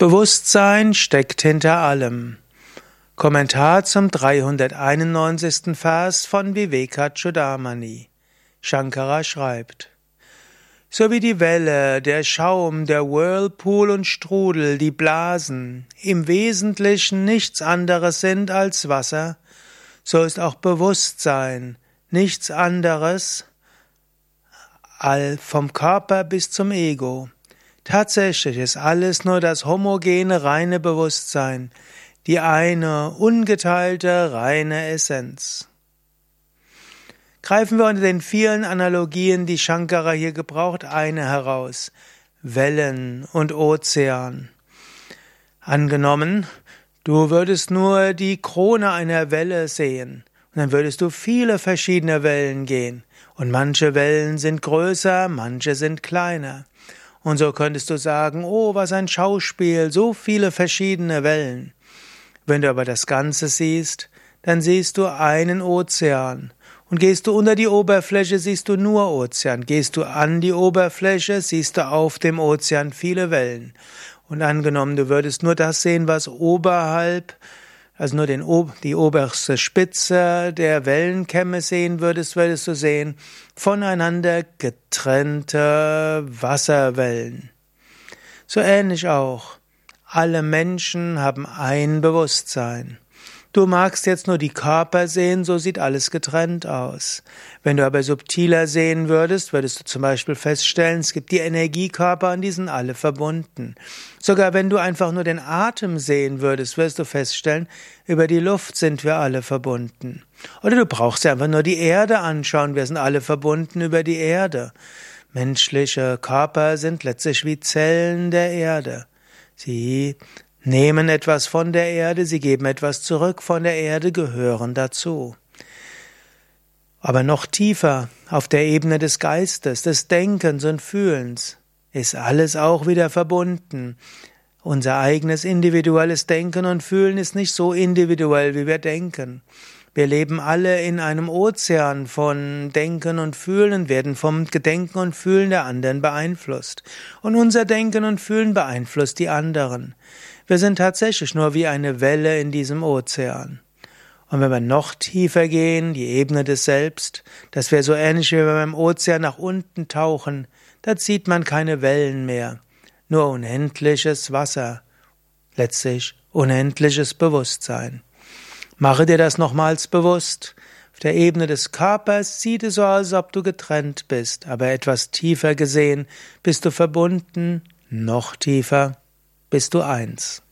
Bewusstsein steckt hinter allem. Kommentar zum 391. Vers von Vivekachudamani. Shankara schreibt, so wie die Welle, der Schaum, der Whirlpool und Strudel, die Blasen im Wesentlichen nichts anderes sind als Wasser, so ist auch Bewusstsein nichts anderes all vom Körper bis zum Ego. Tatsächlich ist alles nur das homogene, reine Bewusstsein, die eine ungeteilte, reine Essenz. Greifen wir unter den vielen Analogien, die Shankara hier gebraucht, eine heraus. Wellen und Ozean. Angenommen, du würdest nur die Krone einer Welle sehen, und dann würdest du viele verschiedene Wellen gehen, und manche Wellen sind größer, manche sind kleiner. Und so könntest du sagen, oh, was ein Schauspiel, so viele verschiedene Wellen. Wenn du aber das Ganze siehst, dann siehst du einen Ozean. Und gehst du unter die Oberfläche, siehst du nur Ozean. Gehst du an die Oberfläche, siehst du auf dem Ozean viele Wellen. Und angenommen, du würdest nur das sehen, was oberhalb also nur den, die oberste Spitze der Wellenkämme sehen würdest, würdest du sehen voneinander getrennte Wasserwellen. So ähnlich auch. Alle Menschen haben ein Bewusstsein. Du magst jetzt nur die Körper sehen, so sieht alles getrennt aus. Wenn du aber subtiler sehen würdest, würdest du zum Beispiel feststellen, es gibt die Energiekörper und die sind alle verbunden. Sogar wenn du einfach nur den Atem sehen würdest, wirst du feststellen, über die Luft sind wir alle verbunden. Oder du brauchst dir einfach nur die Erde anschauen, wir sind alle verbunden über die Erde. Menschliche Körper sind letztlich wie Zellen der Erde. Sie nehmen etwas von der Erde, sie geben etwas zurück von der Erde, gehören dazu. Aber noch tiefer, auf der Ebene des Geistes, des Denkens und Fühlens, ist alles auch wieder verbunden. Unser eigenes individuelles Denken und Fühlen ist nicht so individuell, wie wir denken. Wir leben alle in einem Ozean von Denken und Fühlen, werden vom Gedenken und Fühlen der anderen beeinflusst. Und unser Denken und Fühlen beeinflusst die anderen. Wir sind tatsächlich nur wie eine Welle in diesem Ozean. Und wenn wir noch tiefer gehen, die Ebene des Selbst, das wäre so ähnlich wie wenn wir im Ozean nach unten tauchen, da zieht man keine Wellen mehr, nur unendliches Wasser, letztlich unendliches Bewusstsein. Mache dir das nochmals bewusst. Auf der Ebene des Körpers sieht es so aus, als ob du getrennt bist, aber etwas tiefer gesehen bist du verbunden, noch tiefer bist du eins.